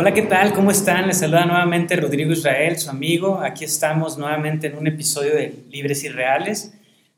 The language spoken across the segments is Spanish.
Hola, ¿qué tal? ¿Cómo están? Les saluda nuevamente Rodrigo Israel, su amigo. Aquí estamos nuevamente en un episodio de Libres y Reales.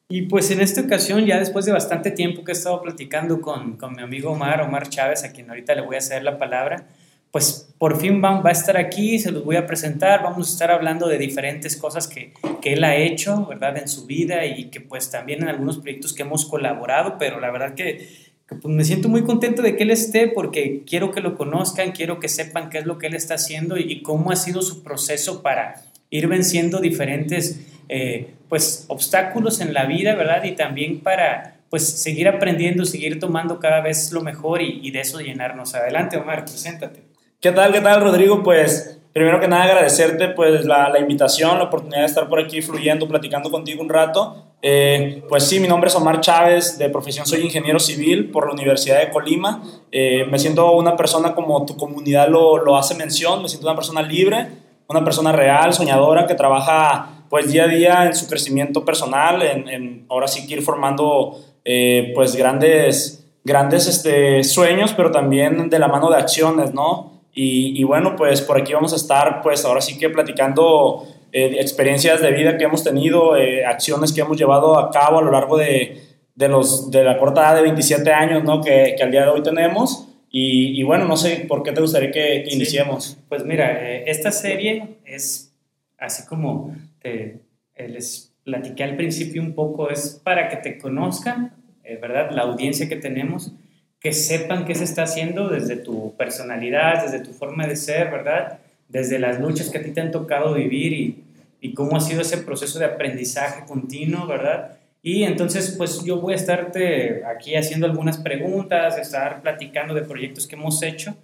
Y pues en esta ocasión, ya después de bastante tiempo que he estado platicando con, con mi amigo Omar, Omar Chávez, a quien ahorita le voy a ceder la palabra, pues por fin va, va, a estar aquí, se los voy a presentar, vamos a estar hablando de diferentes cosas que, que, él ha hecho, ¿verdad? En su vida y que pues también en algunos proyectos que hemos colaborado, pero la verdad que, pues, me siento muy contento de que él esté porque quiero que lo conozcan, quiero que sepan qué es lo que él está haciendo y, cómo ha sido su proceso para ir venciendo diferentes eh, pues obstáculos en la vida, ¿verdad? Y también para pues seguir aprendiendo, seguir tomando cada vez lo mejor y, y de eso llenarnos. Adelante, Omar, preséntate. ¿Qué tal, qué tal, Rodrigo? Pues primero que nada agradecerte pues la, la invitación, la oportunidad de estar por aquí fluyendo, platicando contigo un rato. Eh, pues sí, mi nombre es Omar Chávez, de profesión soy ingeniero civil por la Universidad de Colima. Eh, me siento una persona como tu comunidad lo, lo hace mención, me siento una persona libre, una persona real, soñadora, que trabaja pues día a día en su crecimiento personal, en, en ahora sí que ir formando eh, pues grandes, grandes este, sueños, pero también de la mano de acciones, ¿no? Y, y, bueno, pues por aquí vamos a estar, pues ahora sí que platicando eh, experiencias de vida que hemos tenido, eh, acciones que hemos llevado a cabo a lo largo de, de, los, de la corta edad de 27 años, ¿no? Que, que al día de hoy tenemos. Y, y, bueno, no sé por qué te gustaría que, que iniciemos. Sí, pues mira, eh, esta serie es así como te, les platiqué al principio un poco, es para que te conozcan, eh, ¿verdad? La audiencia que tenemos que sepan qué se está haciendo desde tu personalidad, desde tu forma de ser, ¿verdad? Desde las luchas que a ti te han tocado vivir y, y cómo ha sido ese proceso de aprendizaje continuo, ¿verdad? Y entonces, pues yo voy a estarte aquí haciendo algunas preguntas, estar platicando de proyectos que hemos hecho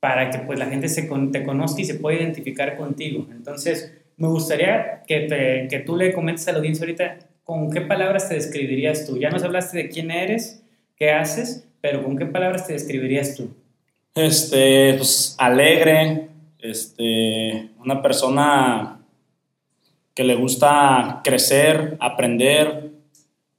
para que pues la gente se te conozca y se pueda identificar contigo. Entonces, me gustaría que, que tú le comentes a la audiencia ahorita con qué palabras te describirías tú. Ya nos hablaste de quién eres, qué haces, pero ¿con qué palabras te describirías tú? Este, pues alegre, este, una persona que le gusta crecer, aprender,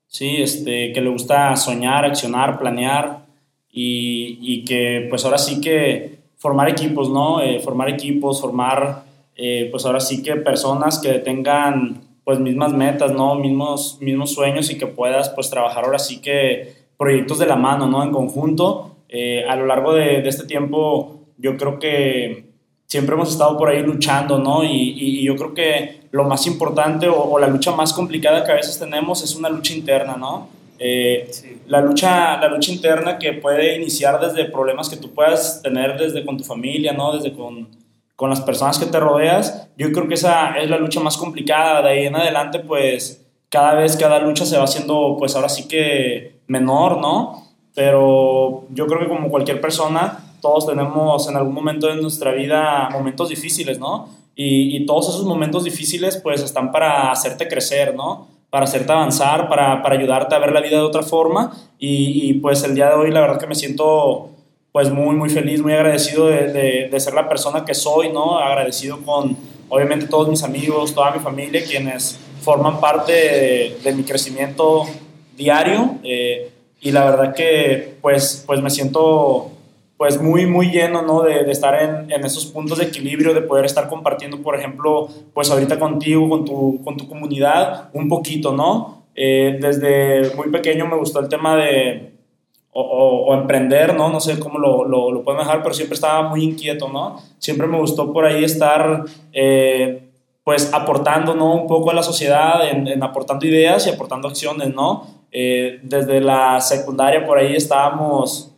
sí, este, que le gusta soñar, accionar, planear y, y que pues ahora sí que formar equipos, ¿no? Eh, formar equipos, formar eh, pues ahora sí que personas que tengan pues mismas metas, ¿no? Mismos, mismos sueños y que puedas pues trabajar ahora sí que proyectos de la mano, ¿no? En conjunto. Eh, a lo largo de, este tiempo, yo creo que siempre hemos estado por ahí luchando, ¿no? Y yo creo que lo más importante o, o, la lucha más complicada que a veces tenemos es una lucha interna, ¿no? Eh, sí. la, lucha, la lucha interna que puede iniciar desde problemas que tú puedas tener desde con tu familia, ¿no? Desde con, con las personas que te rodeas. Yo creo que esa es la lucha más complicada. De ahí en adelante, pues cada vez cada lucha se va haciendo, pues ahora sí que menor, ¿no? Pero yo creo que como cualquier persona, todos tenemos en algún momento de nuestra vida momentos difíciles, ¿no? Y, y, todos esos momentos difíciles pues están para hacerte crecer, ¿no? Para hacerte avanzar, para, para ayudarte a ver la vida de otra forma. Y, y, pues el día de hoy la verdad que me siento pues muy, muy feliz, muy agradecido de, de, de ser la persona que soy, ¿no? Agradecido con obviamente todos mis amigos, toda mi familia, quienes forman parte de, de mi crecimiento diario eh, y la verdad que pues, pues me siento pues muy, muy lleno, ¿no? De, estar en, en, esos puntos de equilibrio, de poder estar compartiendo, por ejemplo, pues ahorita contigo, con tu, con tu comunidad, un poquito, ¿no? Eh, desde muy pequeño me gustó el tema de, o, emprender, ¿no? No sé cómo lo, lo, lo puedo dejar, pero siempre estaba muy inquieto, ¿no? Siempre me gustó por ahí estar... Eh, pues aportando ¿no? un poco a la sociedad, en, en aportando ideas y aportando acciones, ¿no? Eh, desde la secundaria por ahí estábamos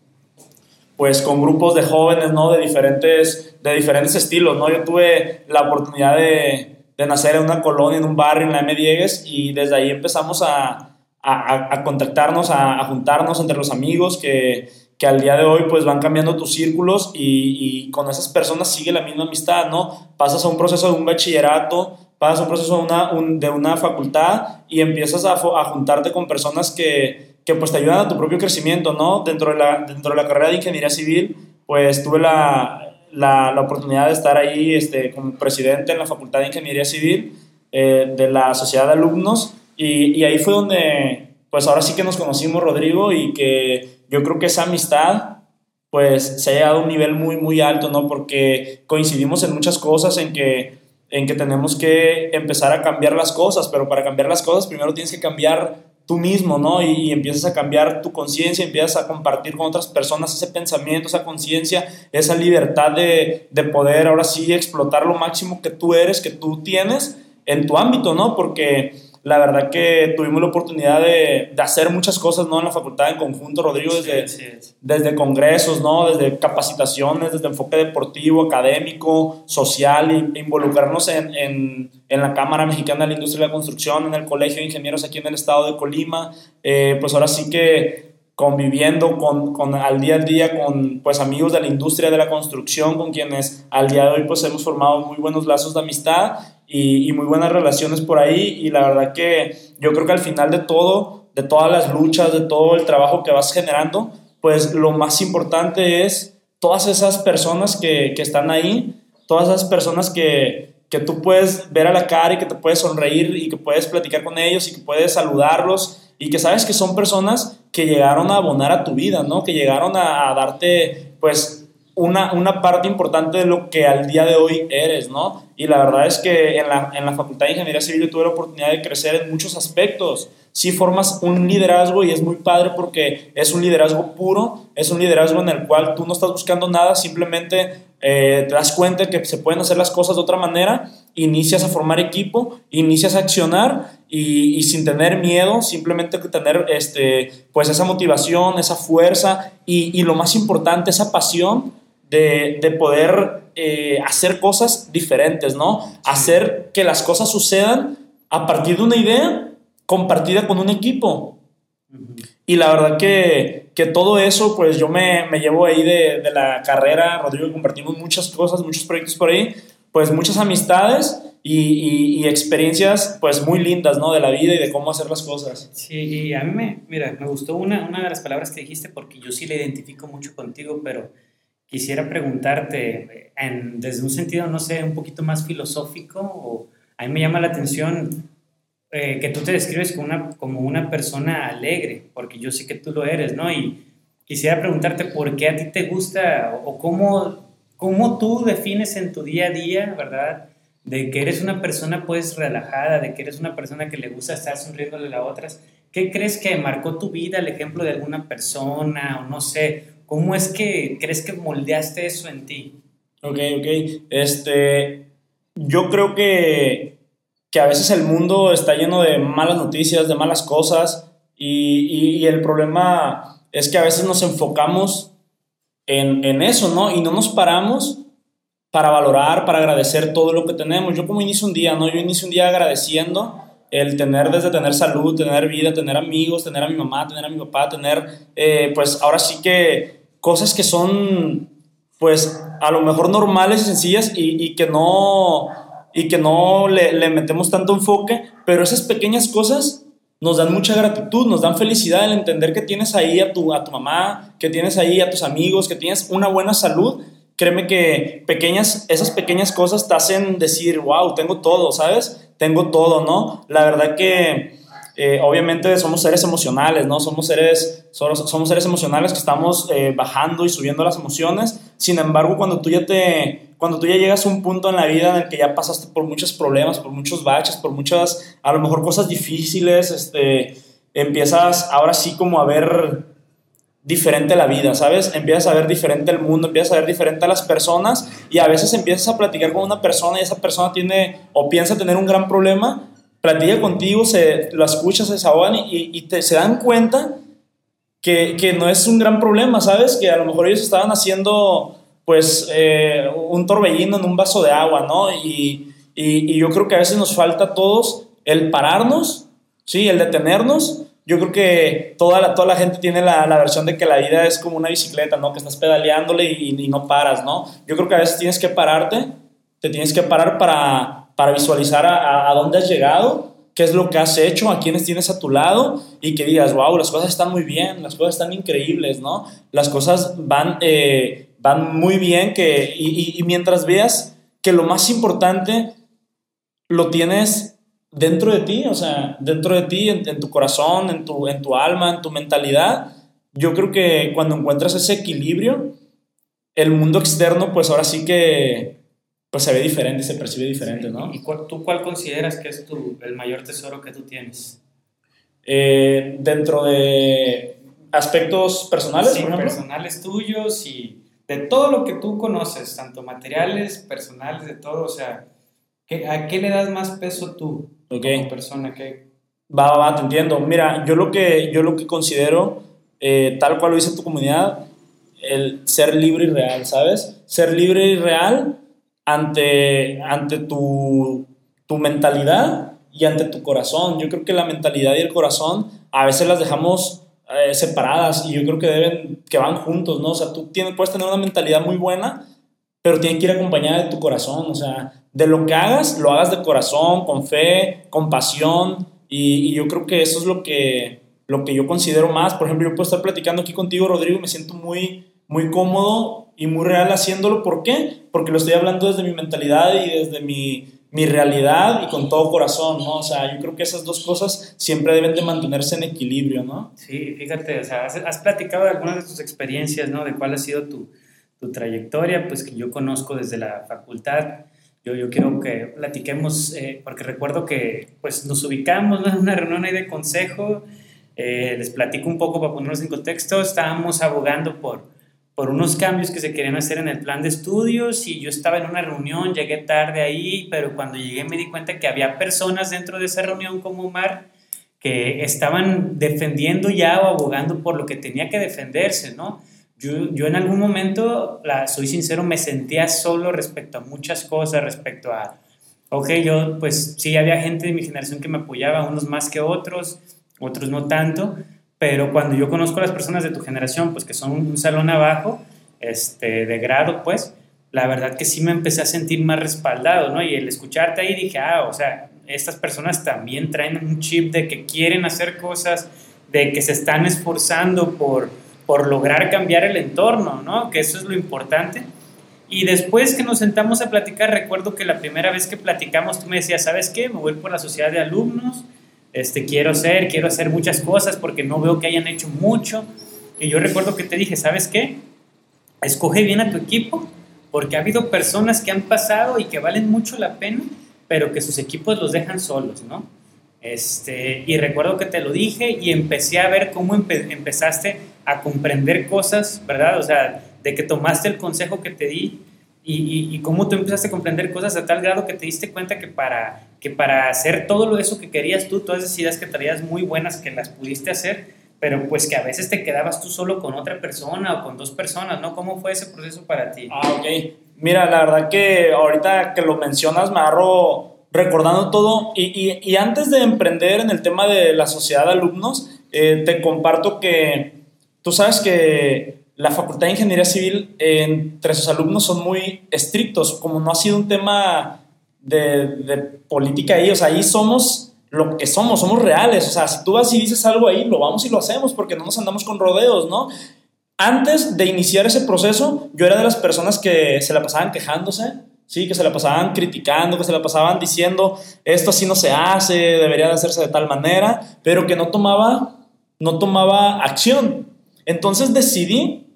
pues con grupos de jóvenes, ¿no? De diferentes, de diferentes estilos, ¿no? Yo tuve la oportunidad de, de nacer en una colonia, en un barrio, en la M. Diegues, y desde ahí empezamos a, a, a contactarnos, a, juntarnos entre los amigos que, que al día de hoy pues van cambiando tus círculos y, con esas personas sigue la misma amistad, ¿no? Pasas a un proceso de un bachillerato, pasas a un proceso de una, un, de una facultad y empiezas a, a juntarte con personas que, que, pues te ayudan a tu propio crecimiento, ¿no? Dentro de la, dentro de la carrera de ingeniería civil, pues tuve la, la, la oportunidad de estar ahí este, como presidente en la Facultad de Ingeniería Civil eh, de la Sociedad de Alumnos y, y ahí fue donde, pues ahora sí que nos conocimos, Rodrigo, y que yo creo que esa amistad pues se ha llegado a un nivel muy, muy alto, ¿no? Porque coincidimos en muchas cosas, en que, en que tenemos que empezar a cambiar las cosas, pero para cambiar las cosas primero tienes que cambiar tú mismo, ¿no? Y, empiezas a cambiar tu conciencia, empiezas a compartir con otras personas ese pensamiento, esa conciencia, esa libertad de, de poder ahora sí explotar lo máximo que tú eres, que tú tienes en tu ámbito, ¿no? Porque la verdad que tuvimos la oportunidad de, de, hacer muchas cosas, ¿no? En la facultad en conjunto, Rodrigo, desde, desde congresos, ¿no? Desde capacitaciones, desde enfoque deportivo, académico, social, e involucrarnos en, en, en, la Cámara Mexicana de la Industria de la Construcción, en el Colegio de Ingenieros aquí en el estado de Colima, eh, pues ahora sí que conviviendo con, con, al día a día con pues amigos de la industria de la construcción con quienes al día de hoy pues hemos formado muy buenos lazos de amistad y, muy buenas relaciones por ahí. Y la verdad que yo creo que al final de todo, de todas las luchas, de todo el trabajo que vas generando, pues lo más importante es todas esas personas que, que están ahí, todas esas personas que, que tú puedes ver a la cara y que te puedes sonreír y que puedes platicar con ellos y que puedes saludarlos y que sabes que son personas que llegaron a abonar a tu vida, ¿no? Que llegaron a, darte, pues, una, una, parte importante de lo que al día de hoy eres, ¿no? Y la verdad es que en la, en la Facultad de Ingeniería Civil yo tuve la oportunidad de crecer en muchos aspectos. Sí formas un liderazgo y es muy padre porque es un liderazgo puro, es un liderazgo en el cual tú no estás buscando nada, simplemente eh, te das cuenta que se pueden hacer las cosas de otra manera, inicias a formar equipo, inicias a accionar y, y sin tener miedo, simplemente tener este, pues esa motivación, esa fuerza y, y lo más importante, esa pasión de, poder eh, hacer cosas diferentes, ¿no? Hacer que las cosas sucedan a partir de una idea compartida con un equipo. Y la verdad que, que, todo eso, pues yo me, me llevo ahí de, de, la carrera, Rodrigo, compartimos muchas cosas, muchos proyectos por ahí, pues muchas amistades y, y, experiencias pues muy lindas, ¿no? De la vida y de cómo hacer las cosas. Sí, y a mí me, mira, me gustó una, una de las palabras que dijiste porque yo sí la identifico mucho contigo, pero quisiera preguntarte, en, desde un sentido, no sé, un poquito más filosófico, o a mí me llama la atención eh, que tú te describes como una, como una persona alegre, porque yo sé que tú lo eres, ¿no? Y quisiera preguntarte por qué a ti te gusta o, cómo, cómo tú defines en tu día a día, ¿verdad? De que eres una persona pues relajada, de que eres una persona que le gusta estar sonriéndole a otras. ¿Qué crees que marcó tu vida, el ejemplo de alguna persona o no sé? ¿Cómo es que crees que moldeaste eso en ti? Ok, ok. Este, yo creo que, que a veces el mundo está lleno de malas noticias, de malas cosas, y, y, el problema es que a veces nos enfocamos en, en, eso, ¿no? Y no nos paramos para valorar, para agradecer todo lo que tenemos. Yo como inicio un día, ¿no? Yo inicio un día agradeciendo el tener desde tener salud, tener vida, tener amigos, tener a mi mamá, tener a mi papá, tener, eh, pues ahora sí que cosas que son, pues, a lo mejor normales y sencillas y, que no, y que no le, le, metemos tanto enfoque, pero esas pequeñas cosas nos dan mucha gratitud, nos dan felicidad el entender que tienes ahí a tu, a tu mamá, que tienes ahí a tus amigos, que tienes una buena salud. Créeme que pequeñas, esas pequeñas cosas te hacen decir, wow, tengo todo, ¿sabes? Tengo todo, ¿no? La verdad que eh, obviamente somos seres emocionales, ¿no? Somos seres, somos seres emocionales que estamos eh, bajando y subiendo las emociones. Sin embargo, cuando tú ya te, cuando tú ya llegas a un punto en la vida en el que ya pasaste por muchos problemas, por muchos baches, por muchas, a lo mejor cosas difíciles, este, empiezas ahora sí como a ver diferente la vida, ¿sabes? Empiezas a ver diferente el mundo, empiezas a ver diferente a las personas y a veces empiezas a platicar con una persona y esa persona tiene o piensa tener un gran problema platica contigo, se, lo escuchas, se desahogan y, y te, se dan cuenta que, que, no es un gran problema, ¿sabes? Que a lo mejor ellos estaban haciendo pues eh, un torbellino en un vaso de agua, ¿no? Y, y, yo creo que a veces nos falta a todos el pararnos, ¿sí? El detenernos. Yo creo que toda la, toda la gente tiene la, la versión de que la vida es como una bicicleta, ¿no? Que estás pedaleándole y, no paras, ¿no? Yo creo que a veces tienes que pararte, te tienes que parar para para visualizar a, a, dónde has llegado, qué es lo que has hecho, a quiénes tienes a tu lado y que digas, wow, las cosas están muy bien, las cosas están increíbles, ¿no? Las cosas van, eh, van muy bien que, y, y, mientras veas que lo más importante lo tienes dentro de ti, o sea, dentro de ti, en, en tu corazón, en tu, en tu alma, en tu mentalidad, yo creo que cuando encuentras ese equilibrio, el mundo externo, pues ahora sí que pues se ve diferente, se percibe diferente, ¿no? ¿Y tú cuál consideras que es tu, el mayor tesoro que tú tienes? Eh, dentro de aspectos personales, sí, personales tuyos y de todo lo que tú conoces, tanto materiales, personales, de todo, o sea, ¿a qué le das más peso tú como persona? ¿Qué? Va, va, te entiendo. Mira, yo lo que, yo lo que considero, eh, tal cual lo dice tu comunidad, el ser libre y real, ¿sabes? Ser libre y real ante, ante tu, tu mentalidad y ante tu corazón. Yo creo que la mentalidad y el corazón a veces las dejamos eh, separadas y yo creo que deben, que van juntos, ¿no? O sea, tú tienes, puedes tener una mentalidad muy buena, pero tiene que ir acompañada de tu corazón, o sea, de lo que hagas, lo hagas de corazón, con fe, con pasión, y, yo creo que eso es lo que, lo que yo considero más. Por ejemplo, yo puedo estar platicando aquí contigo, Rodrigo, me siento muy, muy cómodo y muy real haciéndolo. ¿Por qué? Porque lo estoy hablando desde mi mentalidad y desde mi, mi realidad y con todo corazón, ¿no? O sea, yo creo que esas dos cosas siempre deben de mantenerse en equilibrio, ¿no? Sí, fíjate, o sea, has, platicado de algunas de tus experiencias, ¿no? De cuál ha sido tu, tu, trayectoria, pues que yo conozco desde la facultad. Yo, yo quiero que platiquemos, eh, porque recuerdo que pues nos ubicamos en una reunión ahí de consejo, eh, les platico un poco para ponernos en contexto, estábamos abogando por por unos cambios que se querían hacer en el plan de estudios y yo estaba en una reunión, llegué tarde ahí, pero cuando llegué me di cuenta que había personas dentro de esa reunión como Omar que estaban defendiendo ya o abogando por lo que tenía que defenderse, ¿no? Yo, yo en algún momento, la, soy sincero, me sentía solo respecto a muchas cosas, respecto a, ok, yo pues sí había gente de mi generación que me apoyaba, unos más que otros, otros no tanto, pero cuando yo conozco a las personas de tu generación, pues que son un salón abajo, este, de grado, pues, la verdad que sí me empecé a sentir más respaldado, ¿no? Y el escucharte ahí dije, ah, o sea, estas personas también traen un chip de que quieren hacer cosas, de que se están esforzando por, por lograr cambiar el entorno, ¿no? Que eso es lo importante. Y después que nos sentamos a platicar, recuerdo que la primera vez que platicamos tú me decías, ¿sabes qué? Me voy por la sociedad de alumnos, este, quiero ser, quiero hacer muchas cosas porque no veo que hayan hecho mucho. Y yo recuerdo que te dije, ¿sabes qué? Escoge bien a tu equipo porque ha habido personas que han pasado y que valen mucho la pena, pero que sus equipos los dejan solos, ¿no? Este, y recuerdo que te lo dije y empecé a ver cómo empezaste a comprender cosas, ¿verdad? O sea, de que tomaste el consejo que te di y, y, cómo tú empezaste a comprender cosas a tal grado que te diste cuenta que para, que para hacer todo eso que querías tú, todas esas ideas que traías muy buenas que las pudiste hacer, pero pues que a veces te quedabas tú solo con otra persona o con dos personas, ¿no? ¿Cómo fue ese proceso para ti? Ah, ok. Mira, la verdad que ahorita que lo mencionas me agarro recordando todo y, y, y antes de emprender en el tema de la sociedad de alumnos, eh, te comparto que tú sabes que la Facultad de Ingeniería Civil entre sus alumnos son muy estrictos, como no ha sido un tema de, política ahí, o sea, ahí somos lo que somos, somos reales, o sea, si tú vas y dices algo ahí, lo vamos y lo hacemos porque no nos andamos con rodeos, ¿no? Antes de iniciar ese proceso, yo era de las personas que se la pasaban quejándose, sí, que se la pasaban criticando, que se la pasaban diciendo, esto así no se hace, debería de hacerse de tal manera, pero que no tomaba, no tomaba acción. Entonces decidí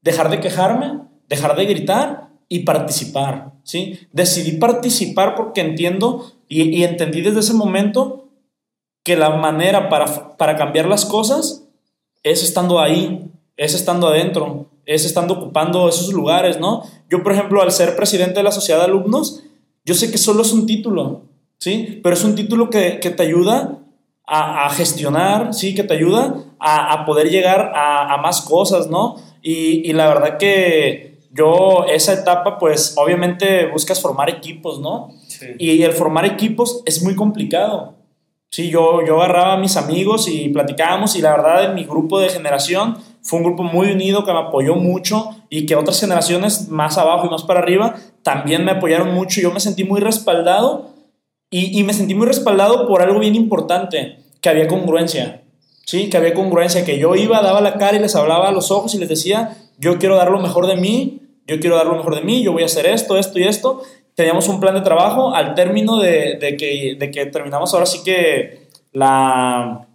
dejar de quejarme, dejar de gritar y participar, ¿sí? Decidí participar porque entiendo y, entendí desde ese momento que la manera para, para cambiar las cosas es estando ahí, es estando adentro, es estando ocupando esos lugares, ¿no? Yo, por ejemplo, al ser presidente de la sociedad de alumnos, yo sé que solo es un título, ¿sí? Pero es un título que, te ayuda a, gestionar, ¿sí? Que te ayuda a, poder llegar a, a, más cosas, ¿no? Y, la verdad que yo, esa etapa, pues obviamente buscas formar equipos, ¿no? Y el formar equipos es muy complicado. Sí, yo, yo agarraba a mis amigos y platicábamos y la verdad en mi grupo de generación fue un grupo muy unido que me apoyó mucho y que otras generaciones más abajo y más para arriba también me apoyaron mucho. Yo me sentí muy respaldado y, y me sentí muy respaldado por algo bien importante, que había congruencia. ¿sí? Que había congruencia, que yo iba, daba la cara y les hablaba a los ojos y les decía, yo quiero dar lo mejor de mí, yo quiero dar lo mejor de mí, yo voy a hacer esto, esto y esto. Teníamos un plan de trabajo al término de, de, que, de que terminamos ahora sí que la,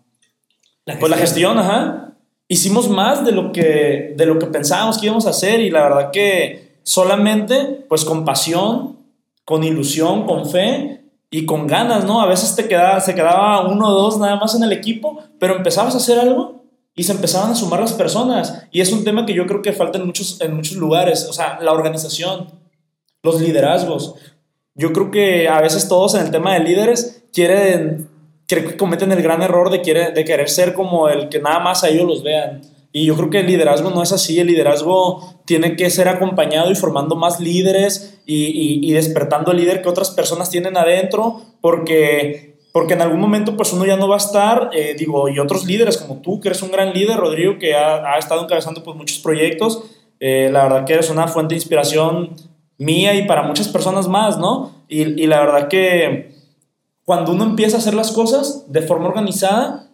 la, pues la gestión, ajá. hicimos más de lo que, de lo que pensábamos que íbamos a hacer y la verdad que solamente pues con pasión, con ilusión, con fe y con ganas, ¿no? A veces te quedaba, se quedaba uno o dos nada más en el equipo, pero empezabas a hacer algo y se empezaban a sumar las personas. Y es un tema que yo creo que falta en muchos, en muchos lugares, o sea, la organización, los liderazgos. Yo creo que a veces todos en el tema de líderes quieren creo que cometen el gran error de, de querer ser como el que nada más a ellos los vean. Y yo creo que el liderazgo no es así, el liderazgo tiene que ser acompañado y formando más líderes y, y, despertando el líder que otras personas tienen adentro, porque, porque en algún momento pues uno ya no va a estar, eh, digo, y otros líderes como tú, que eres un gran líder, Rodrigo, que ha, ha estado encabezando pues muchos proyectos, eh, la verdad que eres una fuente de inspiración mía y para muchas personas más, ¿no? Y, y la verdad que cuando uno empieza a hacer las cosas de forma organizada,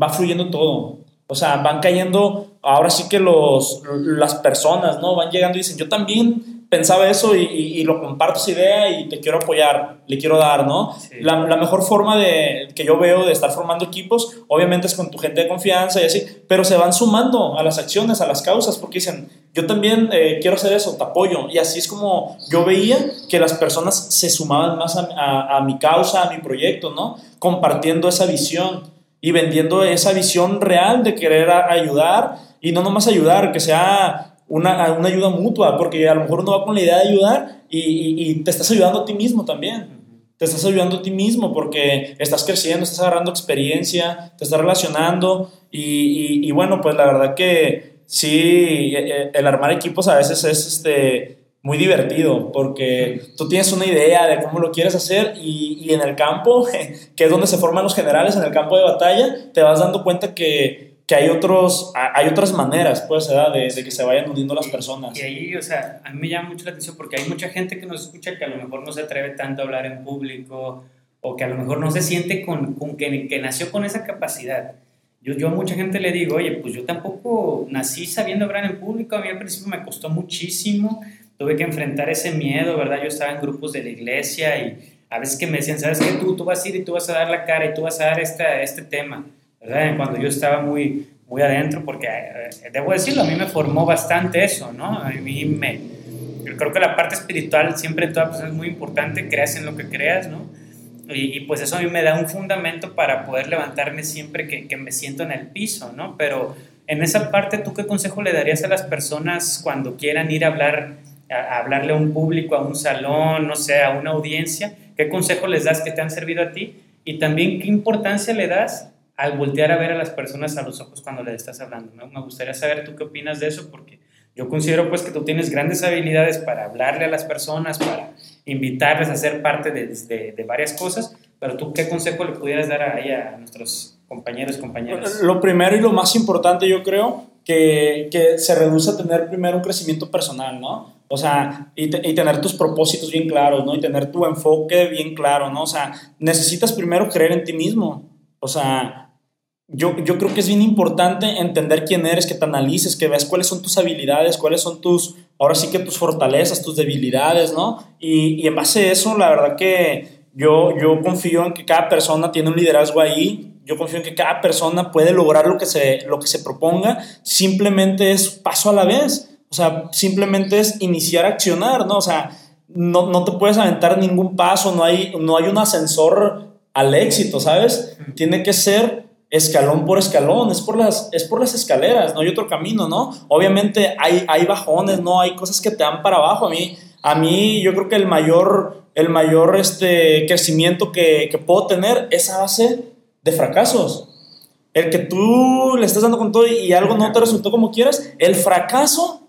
va fluyendo todo. O sea, van cayendo, ahora sí que los, las personas, ¿no? Van llegando y dicen, yo también pensaba eso y, y, lo comparto esa idea y te quiero apoyar, le quiero dar, ¿no? La, la, mejor forma de, que yo veo de estar formando equipos, obviamente es con tu gente de confianza y así, pero se van sumando a las acciones, a las causas, porque dicen, yo también eh, quiero hacer eso, te apoyo. Y así es como yo veía que las personas se sumaban más a, a, a mi causa, a mi proyecto, ¿no? Compartiendo esa visión y vendiendo esa visión real de querer ayudar y no nomás ayudar, que sea una, una, ayuda mutua, porque a lo mejor uno va con la idea de ayudar y, y, te estás ayudando a ti mismo también. Te estás ayudando a ti mismo porque estás creciendo, estás agarrando experiencia, te estás relacionando y, y bueno, pues la verdad que sí, e, e, el armar equipos a veces es este, muy divertido porque tú tienes una idea de cómo lo quieres hacer y, y, en el campo, que es donde se forman los generales, en el campo de batalla, te vas dando cuenta que que hay, otros, hay otras maneras, pues, de, de, que se vayan uniendo las personas. Y ahí, o sea, a mí me llama mucho la atención porque hay mucha gente que nos escucha que a lo mejor no se atreve tanto a hablar en público o que a lo mejor no se siente con, con que, que, nació con esa capacidad. Yo, yo a mucha gente le digo, oye, pues yo tampoco nací sabiendo hablar en público, a mí al principio me costó muchísimo, tuve que enfrentar ese miedo, ¿verdad? Yo estaba en grupos de la iglesia y a veces que me decían, ¿sabes qué? Tú, tú vas a ir y tú vas a dar la cara y tú vas a dar esta, este tema ¿verdad? Cuando yo estaba muy, muy adentro, porque eh, debo decirlo, a mí me formó bastante eso, ¿no? A mí me, yo creo que la parte espiritual siempre en toda es muy importante, creas en lo que creas, ¿no? Y, pues eso a mí me da un fundamento para poder levantarme siempre que, que, me siento en el piso, ¿no? Pero en esa parte, ¿tú qué consejo le darías a las personas cuando quieran ir a hablar, a, hablarle a un público, a un salón, no sé, a una audiencia? ¿Qué consejo les das que te han servido a ti? Y también, ¿qué importancia le das al voltear a ver a las personas a los ojos cuando les estás hablando. Me gustaría saber tú qué opinas de eso, porque yo considero pues que tú tienes grandes habilidades para hablarle a las personas, para invitarles a ser parte de, de, varias cosas, pero tú qué consejo le pudieras dar a, a nuestros compañeros, compañeras. Lo primero y lo más importante yo creo que, que se reduce a tener primero un crecimiento personal, ¿no? O sea, y, y, tener tus propósitos bien claros, ¿no? Y tener tu enfoque bien claro, ¿no? O sea, necesitas primero creer en ti mismo. O sea, yo, yo creo que es bien importante entender quién eres, que te analices, que veas cuáles son tus habilidades, cuáles son tus, ahora sí que tus fortalezas, tus debilidades, ¿no? Y, y en base a eso, la verdad que yo, yo confío en que cada persona tiene un liderazgo ahí, yo confío en que cada persona puede lograr lo que se, lo que se proponga, simplemente es paso a la vez, o sea, simplemente es iniciar a accionar, ¿no? O sea, no, no te puedes aventar ningún paso, no hay, no hay un ascensor al éxito, ¿sabes? Tiene que ser escalón por escalón, es por las, es por las escaleras, no hay otro camino, ¿no? Obviamente hay, hay bajones, ¿no? Hay cosas que te dan para abajo. A mí, a mí yo creo que el mayor, el mayor este, crecimiento que, que puedo tener es a base de fracasos. El que tú le estás dando con todo y algo no te resultó como quieras, el fracaso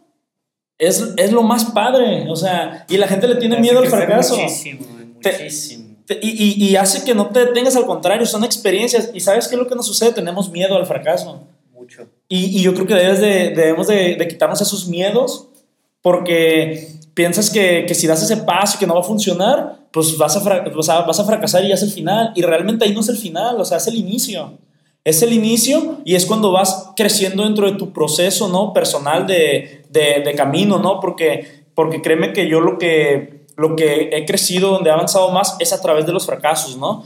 es, es lo más padre, o sea, y la gente le tiene miedo al fracaso. Muchísimo, muchísimo y, y, hace que no te detengas, al contrario, son experiencias. ¿Y sabes qué es lo que nos sucede? Tenemos miedo al fracaso. Mucho. Y, y yo creo que debes de, debemos de, de, quitarnos esos miedos porque piensas que, que, si das ese paso y que no va a funcionar, pues vas a, vas a fracasar y ya es el final. Y realmente ahí no es el final, o sea, es el inicio. Es el inicio y es cuando vas creciendo dentro de tu proceso, ¿no? Personal de, de, camino, ¿no? Porque, porque créeme que yo lo que lo que he crecido, donde he avanzado más, es a través de los fracasos, ¿no?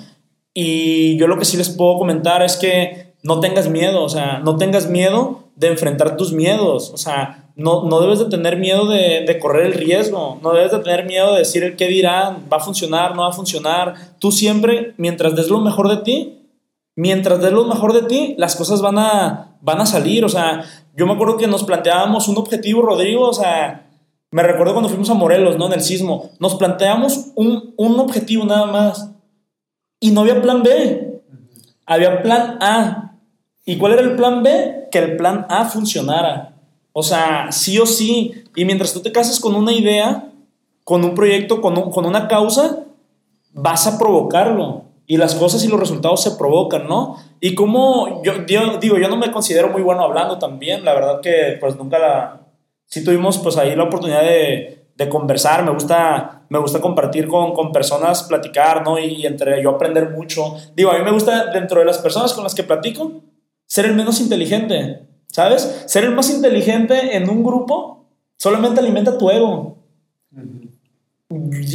Y yo lo que sí les puedo comentar es que no tengas miedo, o sea, no tengas miedo de enfrentar tus miedos, o sea, no, no debes de tener miedo de, de, correr el riesgo, no debes de tener miedo de decir el qué dirán, va a funcionar, no va a funcionar. Tú siempre, mientras des lo mejor de ti, mientras des lo mejor de ti, las cosas van a, van a salir, o sea, yo me acuerdo que nos planteábamos un objetivo, Rodrigo, o sea, me recuerdo cuando fuimos a Morelos, ¿no? En el sismo, nos planteamos un, un objetivo nada más y no había plan B, había plan A. ¿Y cuál era el plan B? Que el plan A funcionara. O sea, sí o sí. Y mientras tú te cases con una idea, con un proyecto, con, con una causa, vas a provocarlo. Y las cosas y los resultados se provocan, ¿no? Y como yo, digo, yo no me considero muy bueno hablando también. La verdad que pues nunca la... Sí tuvimos pues ahí la oportunidad de, de conversar. Me gusta, me gusta compartir con, con personas, platicar, ¿no? Y, y entre yo aprender mucho. Digo, a mí me gusta dentro de las personas con las que platico ser el menos inteligente. ¿Sabes? Ser el más inteligente en un grupo solamente alimenta tu ego.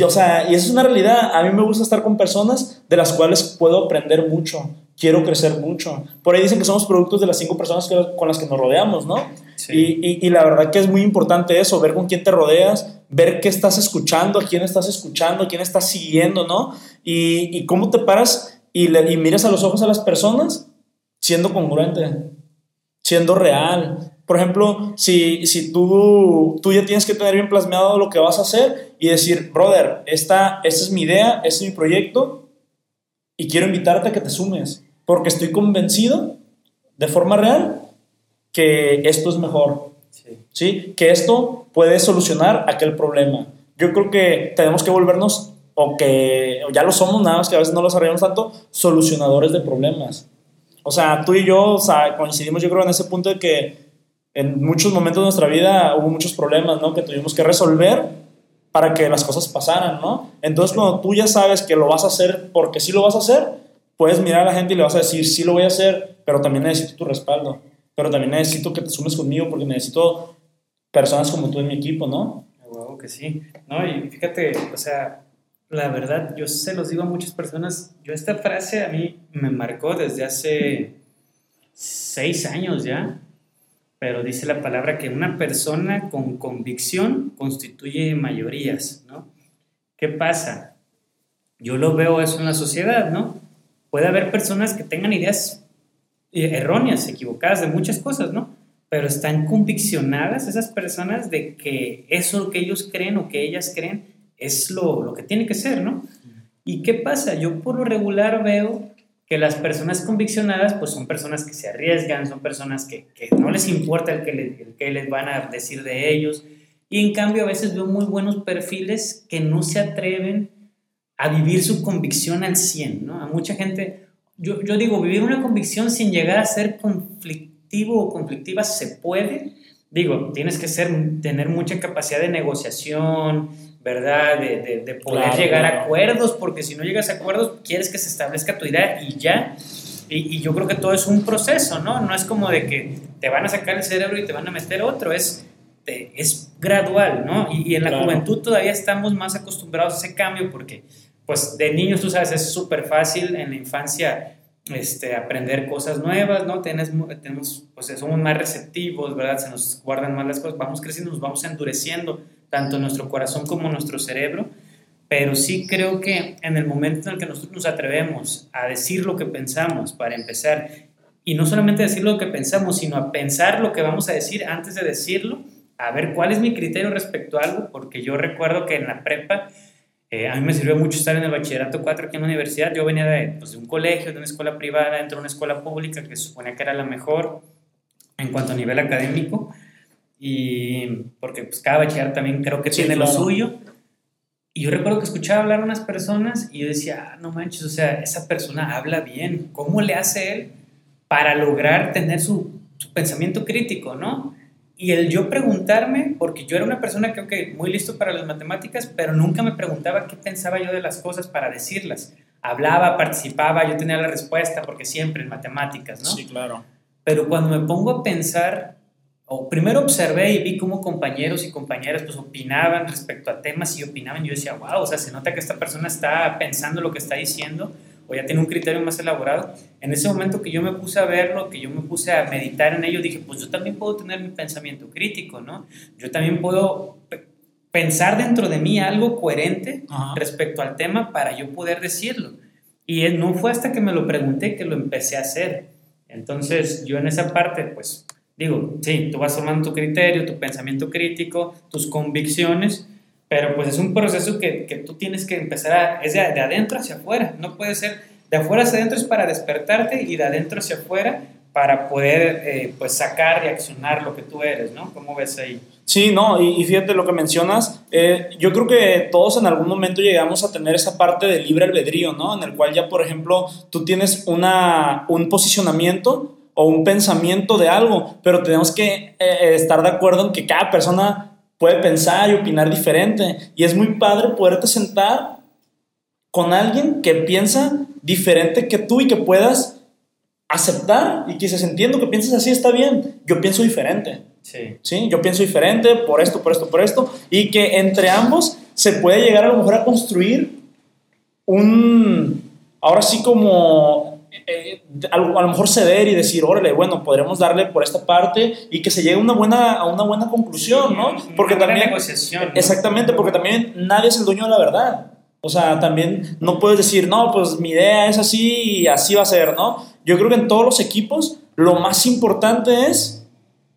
O sea, y eso es una realidad. A mí me gusta estar con personas de las cuales puedo aprender mucho. Quiero crecer mucho. Por ahí dicen que somos productos de las cinco personas con las que nos rodeamos, ¿no? Sí. Y, y, la verdad que es muy importante eso, ver con quién te rodeas, ver qué estás escuchando, a quién estás escuchando, a quién estás siguiendo, ¿no? Y, y cómo te paras y, le, y miras a los ojos a las personas siendo congruente siendo real. Por ejemplo, si, si tú, tú ya tienes que tener bien plasmado lo que vas a hacer y decir, brother, esta, esta es mi idea, este es mi proyecto y quiero invitarte a que te sumes, porque estoy convencido de forma real que esto es mejor, sí. ¿sí? Que esto puede solucionar aquel problema. Yo creo que tenemos que volvernos, o que ya lo somos, nada más que a veces no lo desarrollamos tanto, solucionadores de problemas. O sea, tú y yo o sea, coincidimos, yo creo, en ese punto de que en muchos momentos de nuestra vida hubo muchos problemas, ¿no? Que tuvimos que resolver para que las cosas pasaran, ¿no? Entonces, cuando tú ya sabes que lo vas a hacer porque sí lo vas a hacer, puedes mirar a la gente y le vas a decir, sí lo voy a hacer, pero también necesito tu respaldo, pero también necesito que te sumes conmigo porque necesito personas como tú en mi equipo, ¿no? Wow, que sí. No, y fíjate, o sea, la verdad, yo se los digo a muchas personas, yo esta frase a mí me marcó desde hace seis años ya, pero dice la palabra que una persona con convicción constituye mayorías, ¿no? ¿Qué pasa? Yo lo veo eso en la sociedad, ¿no? Puede haber personas que tengan ideas erróneas, equivocadas de muchas cosas, ¿no? Pero están conviccionadas esas personas de que eso que ellos creen o que ellas creen es lo, lo, que tiene que ser, ¿no? ¿Y qué pasa? Yo por lo regular veo que las personas conviccionadas pues son personas que se arriesgan, son personas que, que no les importa el que, el que les van a decir de ellos. Y en cambio a veces veo muy buenos perfiles que no se atreven a vivir su convicción al 100, ¿no? A mucha gente, yo, yo digo, vivir una convicción sin llegar a ser conflictivo o conflictiva se puede. Digo, tienes que ser, tener mucha capacidad de negociación, ¿verdad? De, de, poder llegar a acuerdos, porque si no llegas a acuerdos, quieres que se establezca tu idea y ya. Y, y, yo creo que todo es un proceso, ¿no? No es como de que te van a sacar el cerebro y te van a meter otro, es, es gradual, ¿no? Y, y en la claro. juventud todavía estamos más acostumbrados a ese cambio porque, pues, de niños, tú sabes, es súper fácil en la infancia este, aprender cosas nuevas, ¿no? Tenemos, tenemos, pues somos más receptivos, ¿verdad? Se nos guardan más las cosas, vamos creciendo, nos vamos endureciendo tanto nuestro corazón como nuestro cerebro, pero sí creo que en el momento en el que nosotros nos atrevemos a decir lo que pensamos para empezar, y no solamente decir lo que pensamos, sino a pensar lo que vamos a decir antes de decirlo, a ver cuál es mi criterio respecto a algo, porque yo recuerdo que en la prepa, eh, a mí me sirvió mucho estar en el bachillerato 4 aquí en la universidad, yo venía de, pues, de un colegio, de una escuela privada, dentro de una escuela pública que se suponía que era la mejor en cuanto a nivel académico, y porque pues cada bachiller también creo que sí, tiene claro. lo suyo. Y yo recuerdo que escuchaba hablar a unas personas y yo decía, ah, no manches, o sea, esa persona habla bien, ¿cómo le hace él para lograr tener su, su pensamiento crítico, no? Y el yo preguntarme, porque yo era una persona que, okay, muy listo para las matemáticas, pero nunca me preguntaba qué pensaba yo de las cosas para decirlas. Hablaba, participaba, yo tenía la respuesta, porque siempre en matemáticas, ¿no? Sí, claro. Pero cuando me pongo a pensar o primero observé y vi cómo compañeros y compañeras pues opinaban respecto a temas y opinaban. Yo decía, wow, o sea, se nota que esta persona está pensando lo que está diciendo o ya tiene un criterio más elaborado, en ese momento que yo me puse a verlo, que yo me puse a meditar en ello, dije, pues yo también puedo tener mi pensamiento crítico, ¿no? Yo también puedo pensar dentro de mí algo coherente respecto al tema para yo poder decirlo. Y no fue hasta que me lo pregunté que lo empecé a hacer. Entonces, yo en esa parte, pues, digo, sí, tú vas tomando tu criterio, tu pensamiento crítico, tus convicciones, pero pues es un proceso que, que tú tienes que empezar a, es de, adentro hacia afuera, no puede ser, de afuera hacia adentro es para despertarte y de adentro hacia afuera para poder eh, pues sacar y accionar lo que tú eres, ¿no? ¿Cómo ves ahí? Sí, no, y, fíjate lo que mencionas, eh, yo creo que todos en algún momento llegamos a tener esa parte de libre albedrío, ¿no? En el cual ya, por ejemplo, tú tienes una, un posicionamiento o un pensamiento de algo, pero tenemos que eh, estar de acuerdo en que cada persona puede pensar y opinar diferente. Y es muy padre poderte sentar con alguien que piensa diferente que tú y que puedas aceptar y que dices, entiendo que pienses así, está bien, yo pienso diferente. Sí. sí. Yo pienso diferente por esto, por esto, por esto. Y que entre ambos se puede llegar a lo mejor a construir un, ahora sí como eh, a, lo mejor ceder y decir, órale, bueno, podremos darle por esta parte y que se llegue a una buena, a una buena conclusión, ¿no? Porque también... Negociación, Exactamente, porque también nadie es el dueño de la verdad. O sea, también no puedes decir, no, pues mi idea es así y así va a ser, ¿no? Yo creo que en todos los equipos lo más importante es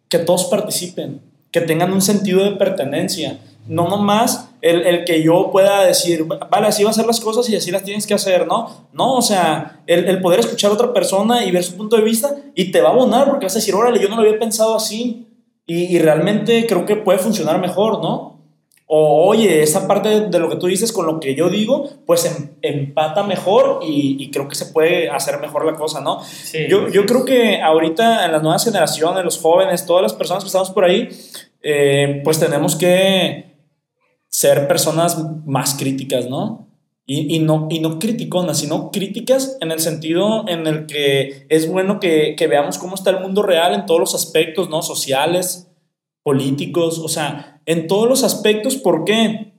que todos participen, que tengan un sentido de pertenencia no nomás el, el, que yo pueda decir, vale, así va a ser las cosas y así las tienes que hacer, ¿no? No, o sea, el, el, poder escuchar a otra persona y ver su punto de vista y te va a abonar porque vas a decir, órale, yo no lo había pensado así y, y realmente creo que puede funcionar mejor, ¿no? O oye, esa parte de lo que tú dices con lo que yo digo, pues em, empata mejor y, y, creo que se puede hacer mejor la cosa, ¿no? Sí, yo, yo creo que ahorita en las nuevas generaciones, los jóvenes, todas las personas que estamos por ahí, eh, pues tenemos que ser personas más críticas, ¿no? Y, y, no, y no criticonas, sino críticas en el sentido en el que es bueno que, que, veamos cómo está el mundo real en todos los aspectos, ¿no? Sociales, políticos, o sea, en todos los aspectos. ¿Por qué?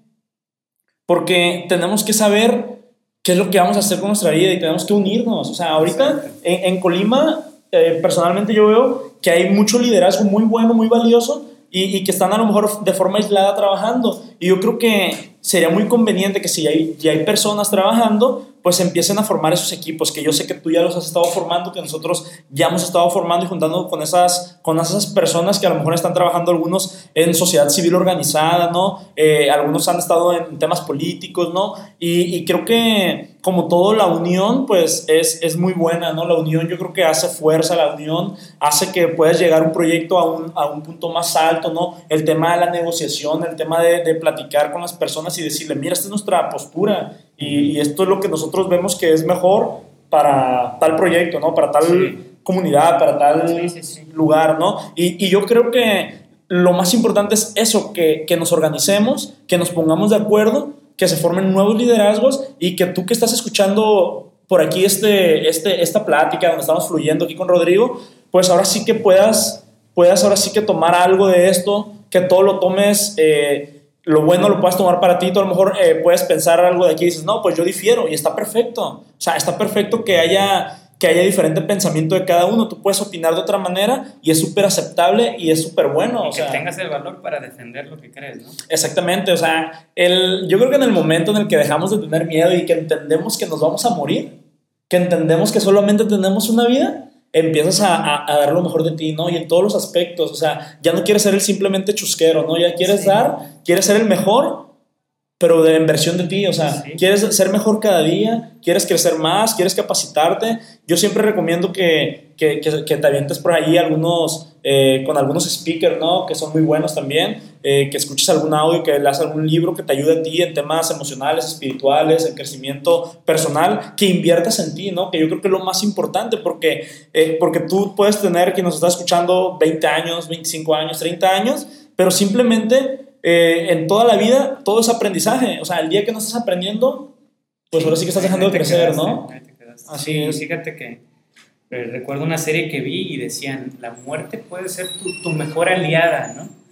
Porque tenemos que saber qué es lo que vamos a hacer con nuestra vida y tenemos que unirnos. O sea, ahorita en, en Colima, eh, personalmente yo veo que hay mucho liderazgo muy bueno, muy valioso, y, que están a lo mejor de forma aislada trabajando. Y yo creo que sería muy conveniente que si ya hay personas trabajando, pues empiecen a formar esos equipos, que yo sé que tú ya los has estado formando, que nosotros ya hemos estado formando y juntando con esas, con esas personas que a lo mejor están trabajando algunos en sociedad civil organizada, ¿no? Eh, algunos han estado en temas políticos, ¿no? Y, creo que como todo la unión, pues es, es muy buena, ¿no? La unión yo creo que hace fuerza, la unión hace que puedas llegar un proyecto a un, a un punto más alto, ¿no? El tema de la negociación, el tema de, de platicar con las personas y decirle, mira, esta es nuestra postura y, esto es lo que nosotros vemos que es mejor para tal proyecto, ¿no? Para tal comunidad, para tal lugar, ¿no? Y, y, yo creo que lo más importante es eso, que, que nos organicemos, que nos pongamos de acuerdo, que se formen nuevos liderazgos y que tú que estás escuchando por aquí este, este, esta plática donde estamos fluyendo aquí con Rodrigo, pues ahora sí que puedas, puedas ahora sí que tomar algo de esto, que todo lo tomes eh, lo bueno lo puedes tomar para ti, tú a lo mejor eh, puedes pensar algo de aquí y dices, no, pues yo difiero y está perfecto. O sea, está perfecto que haya, que haya diferente pensamiento de cada uno, tú puedes opinar de otra manera y es súper aceptable y es súper bueno. Y que tengas el valor para defender lo que crees, ¿no? Exactamente, o sea, el, yo creo que en el momento en el que dejamos de tener miedo y que entendemos que nos vamos a morir, que entendemos que solamente tenemos una vida, empiezas a, a, dar lo mejor de ti, ¿no? Y en todos los aspectos, o sea, ya no quieres ser el simplemente chusquero, ¿no? Ya quieres dar, quieres ser el mejor, pero de inversión de ti, o sea, quieres ser mejor cada día, quieres crecer más, quieres capacitarte. Yo siempre recomiendo que, que, que, te avientes por ahí algunos, eh, con algunos speakers, ¿no? Que son muy buenos también, eh, que escuches algún audio, que leas algún libro que te ayude a ti en temas emocionales, espirituales, en crecimiento personal, que inviertas en ti, ¿no? Que yo creo que es lo más importante, porque, eh, porque tú puedes tener, quien nos está escuchando, 20 años, 25 años, 30 años, pero simplemente en toda la vida todo es aprendizaje. O sea, el día que no estás aprendiendo, pues ahora sí que estás dejando de crecer, ¿no? Así es. Fíjate que eh, recuerdo una serie que vi y decían, la muerte puede ser tu, tu mejor aliada, ¿no?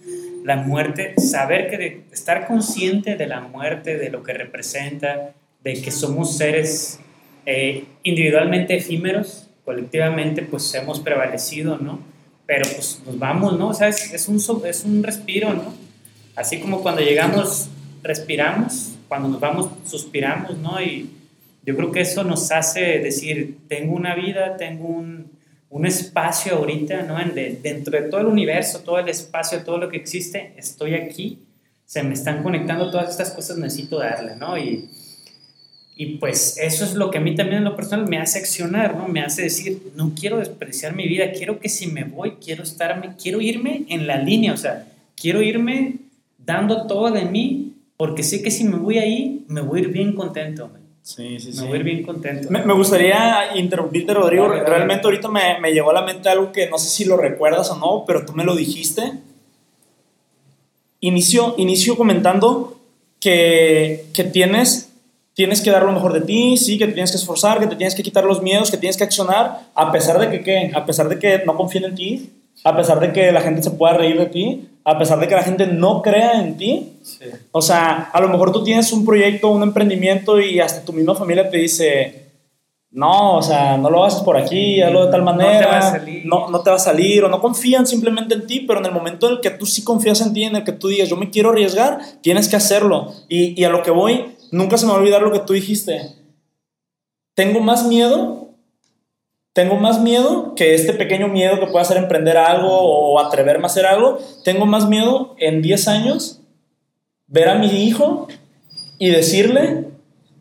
La muerte, saber que estar consciente de la muerte, de lo que representa, de que somos seres eh, individualmente efímeros, colectivamente pues hemos prevalecido, ¿no? Pero pues nos vamos, ¿no? O sea, es, es, un, es un respiro, ¿no? Así como cuando llegamos, respiramos, cuando nos vamos, suspiramos, ¿no? Y yo creo que eso nos hace decir, tengo una vida, tengo un, un espacio ahorita, ¿no? En dentro de todo el universo, todo el espacio, todo lo que existe, estoy aquí, se me están conectando todas estas cosas, necesito darle, ¿no? Y, y pues eso es lo que a mí también en lo personal me hace accionar, ¿no? Me hace decir, no quiero despreciar mi vida, quiero que si me voy, quiero estarme, quiero irme en la línea, o sea, quiero irme dando todo de mí, porque sé que si me voy ahí, me voy a ir bien contento. Sí, sí, sí. Me voy a ir bien contento. Me, me gustaría interrumpirte, Rodrigo. Realmente ahorita me, me llegó a la mente algo que no sé si lo recuerdas o no, pero tú me lo dijiste. Inicio, inicio comentando que, que tienes tienes que dar lo mejor de ti, sí, que te tienes que esforzar, que te tienes que quitar los miedos, que tienes que accionar, a pesar de que, ¿qué? A pesar de que no confíen en ti, a pesar de que la gente se pueda reír de ti, a pesar de que la gente no crea en ti. O sea, a lo mejor tú tienes un proyecto, un emprendimiento y hasta tu misma familia te dice, no, o sea, no lo haces por aquí, hazlo de tal manera, no te, va a salir. No, no te va a salir, o no confían simplemente en ti, pero en el momento en el que tú sí confías en ti, en el que tú digas, yo me quiero arriesgar, tienes que hacerlo. Y, y a lo que voy, nunca se me va a olvidar lo que tú dijiste. Tengo más miedo, tengo más miedo que este pequeño miedo que pueda hacer emprender algo o atreverme a hacer algo. Tengo más miedo en 10 años ver a mi hijo y decirle,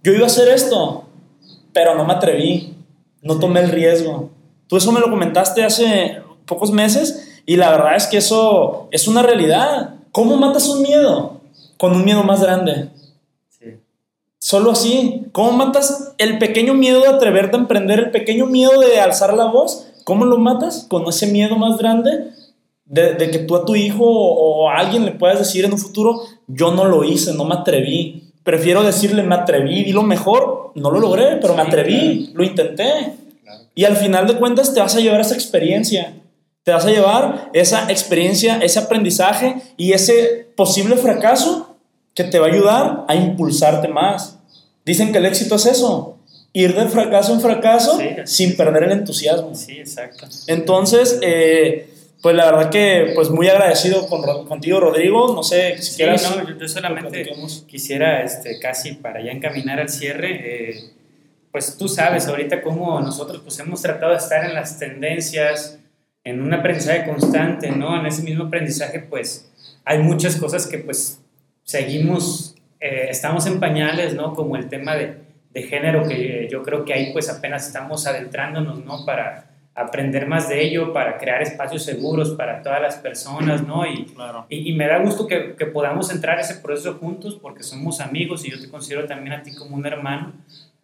yo iba a hacer esto, pero no me atreví, no tomé el riesgo. Tú eso me lo comentaste hace pocos meses y la verdad es que eso es una realidad. ¿Cómo matas un miedo? Con un miedo más grande. Solo así. ¿Cómo matas el pequeño miedo de atreverte a emprender, el pequeño miedo de alzar la voz? ¿Cómo lo matas? Con ese miedo más grande de, que tú a tu hijo o, a alguien le puedas decir en un futuro, yo no lo hice, no me atreví. Prefiero decirle, me atreví, di lo mejor, no lo logré, pero me atreví, lo intenté. Y al final de cuentas te vas a llevar esa experiencia. Te vas a llevar esa experiencia, ese aprendizaje y ese posible fracaso que te va a ayudar a impulsarte más. Dicen que el éxito es eso, ir de fracaso en fracaso sin perder el entusiasmo. Sí, exacto. Entonces, eh, pues la verdad que pues muy agradecido con, contigo, Rodrigo. No sé si sí, No, yo, solamente quisiera este, casi para ya encaminar al cierre, eh, pues tú sabes ahorita cómo nosotros pues hemos tratado de estar en las tendencias, en un aprendizaje constante, ¿no? En ese mismo aprendizaje pues hay muchas cosas que pues seguimos, eh, estamos en pañales, ¿no? Como el tema de, de, género, que yo creo que ahí pues apenas estamos adentrándonos, ¿no? Para aprender más de ello, para crear espacios seguros para todas las personas, ¿no? Y, y, me da gusto que, que, podamos entrar a ese proceso juntos porque somos amigos y yo te considero también a ti como un hermano.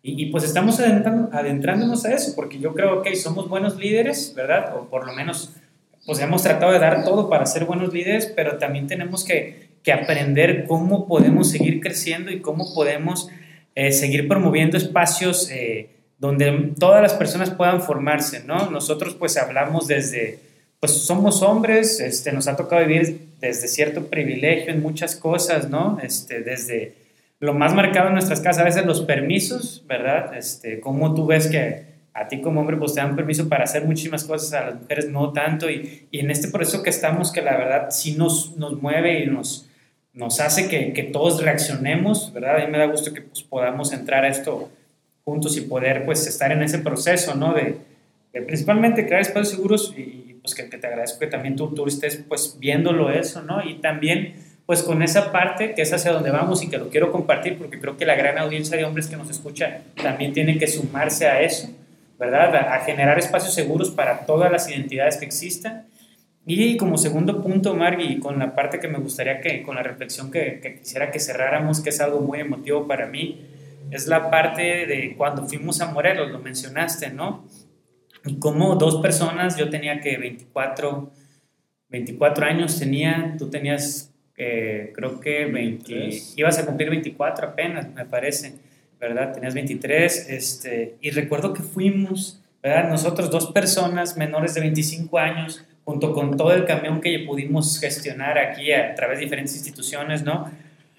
Y, y pues estamos adentrando, adentrándonos a eso porque yo creo que somos buenos líderes, ¿verdad? O por lo menos pues hemos tratado de dar todo para ser buenos líderes, pero también tenemos que que aprender cómo podemos seguir creciendo y cómo podemos eh, seguir promoviendo espacios eh, donde todas las personas puedan formarse, ¿no? Nosotros pues hablamos desde, pues somos hombres, este, nos ha tocado vivir desde cierto privilegio en muchas cosas, ¿no? Este, desde lo más marcado en nuestras casas, a veces los permisos, ¿verdad? Este, como tú ves que a ti como hombre pues te dan permiso para hacer muchísimas cosas, a las mujeres no tanto, y, y en este proceso que estamos, que la verdad sí nos, nos mueve y nos, nos hace que, que, todos reaccionemos, ¿verdad? A mí me da gusto que pues, podamos entrar a esto juntos y poder pues estar en ese proceso, ¿no? De, principalmente crear espacios seguros y, pues que, te agradezco que también tú, tú estés pues viéndolo eso, ¿no? Y también pues con esa parte que es hacia donde vamos y que lo quiero compartir porque creo que la gran audiencia de hombres que nos escucha también tiene que sumarse a eso, ¿verdad? A, a generar espacios seguros para todas las identidades que existan y como segundo punto, Margui, con la parte que me gustaría que, con la reflexión que, quisiera que cerráramos, que es algo muy emotivo para mí, es la parte de cuando fuimos a Morelos, lo mencionaste, ¿no? Y como dos personas, yo tenía que 24, 24 años tenía, tú tenías, eh, creo que 20, ibas a cumplir 24 apenas, me parece, ¿verdad? Tenías 23, este, y recuerdo que fuimos, ¿verdad? Nosotros dos personas menores de 25 años, junto con todo el camión que pudimos gestionar aquí a través de diferentes instituciones, ¿no?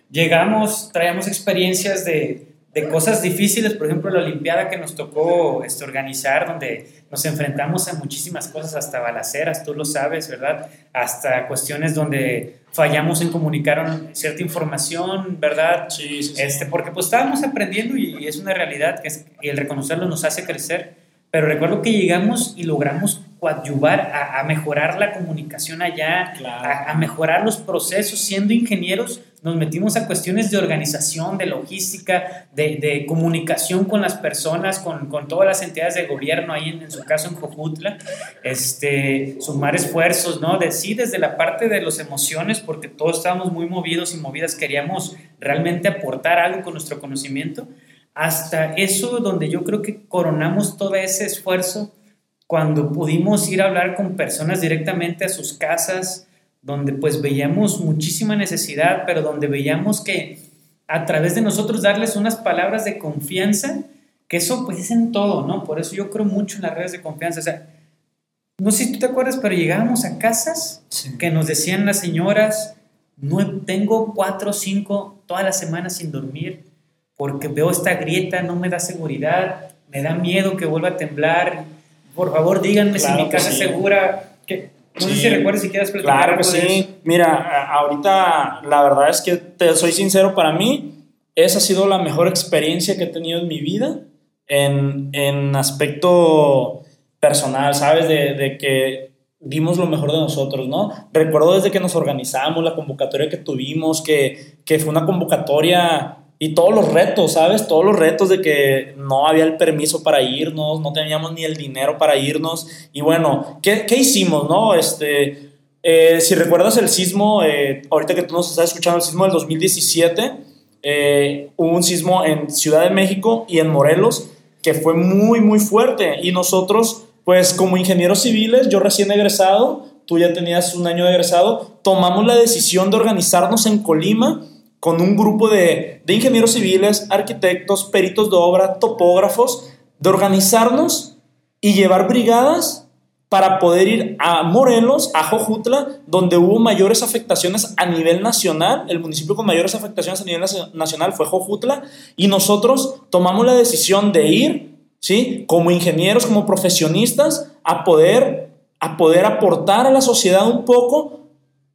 Llegamos, traíamos experiencias de, de cosas difíciles, por ejemplo, la Olimpiada que nos tocó este, organizar, donde nos enfrentamos a muchísimas cosas, hasta balaceras, tú lo sabes, ¿verdad? Hasta cuestiones donde fallamos en comunicar cierta información, ¿verdad? Sí, sí, sí. Este, porque pues estábamos aprendiendo y, es una realidad que es, y el reconocerlo nos hace crecer. Pero recuerdo que llegamos y logramos coadyuvar a, a mejorar la comunicación allá, Claro. a, a mejorar los procesos. Siendo ingenieros, nos metimos a cuestiones de organización, de logística, de, de comunicación con las personas, con, con, todas las entidades de gobierno, ahí en, en, su caso en Cojutla, este, sumar esfuerzos, ¿no? De, sí, desde la parte de las emociones, porque todos estábamos muy movidos y movidas, queríamos realmente aportar algo con nuestro conocimiento, hasta eso donde yo creo que coronamos todo ese esfuerzo cuando pudimos ir a hablar con personas directamente a sus casas, donde pues veíamos muchísima necesidad, pero donde veíamos que a través de nosotros darles unas palabras de confianza, que eso pues es en todo, ¿no? Por eso yo creo mucho en las redes de confianza. O sea, no sé si tú te acuerdas, pero llegábamos a casas sí. que nos decían las señoras, no tengo cuatro o cinco todas las semanas sin dormir porque veo esta grieta, no me da seguridad, me da miedo que vuelva a temblar. Por favor, díganme claro si mi casa sí. es segura. Que, no sí. sé si recuerdas si quieres platicar. Claro que sí. Mira, ahorita la verdad es que te soy sincero, para mí esa ha sido la mejor experiencia que he tenido en mi vida en, en aspecto personal, ¿sabes? De, de, que dimos lo mejor de nosotros, ¿no? Recuerdo desde que nos organizamos, la convocatoria que tuvimos, que, que fue una convocatoria y todos los retos, ¿sabes? Todos los retos de que no había el permiso para irnos, no teníamos ni el dinero para irnos. Y bueno, ¿qué, qué hicimos, no? Este, eh, si recuerdas el sismo, eh, ahorita que tú nos estás escuchando, el sismo del 2017, eh, hubo un sismo en Ciudad de México y en Morelos que fue muy, muy fuerte. Y nosotros, pues como ingenieros civiles, yo recién egresado, tú ya tenías un año de egresado, tomamos la decisión de organizarnos en Colima con un grupo de, de, ingenieros civiles, arquitectos, peritos de obra, topógrafos, de organizarnos y llevar brigadas para poder ir a Morelos, a Jojutla, donde hubo mayores afectaciones a nivel nacional. El municipio con mayores afectaciones a nivel nacional fue Jojutla. Y nosotros tomamos la decisión de ir, ¿sí? Como ingenieros, como profesionistas, a poder, a poder aportar a la sociedad un poco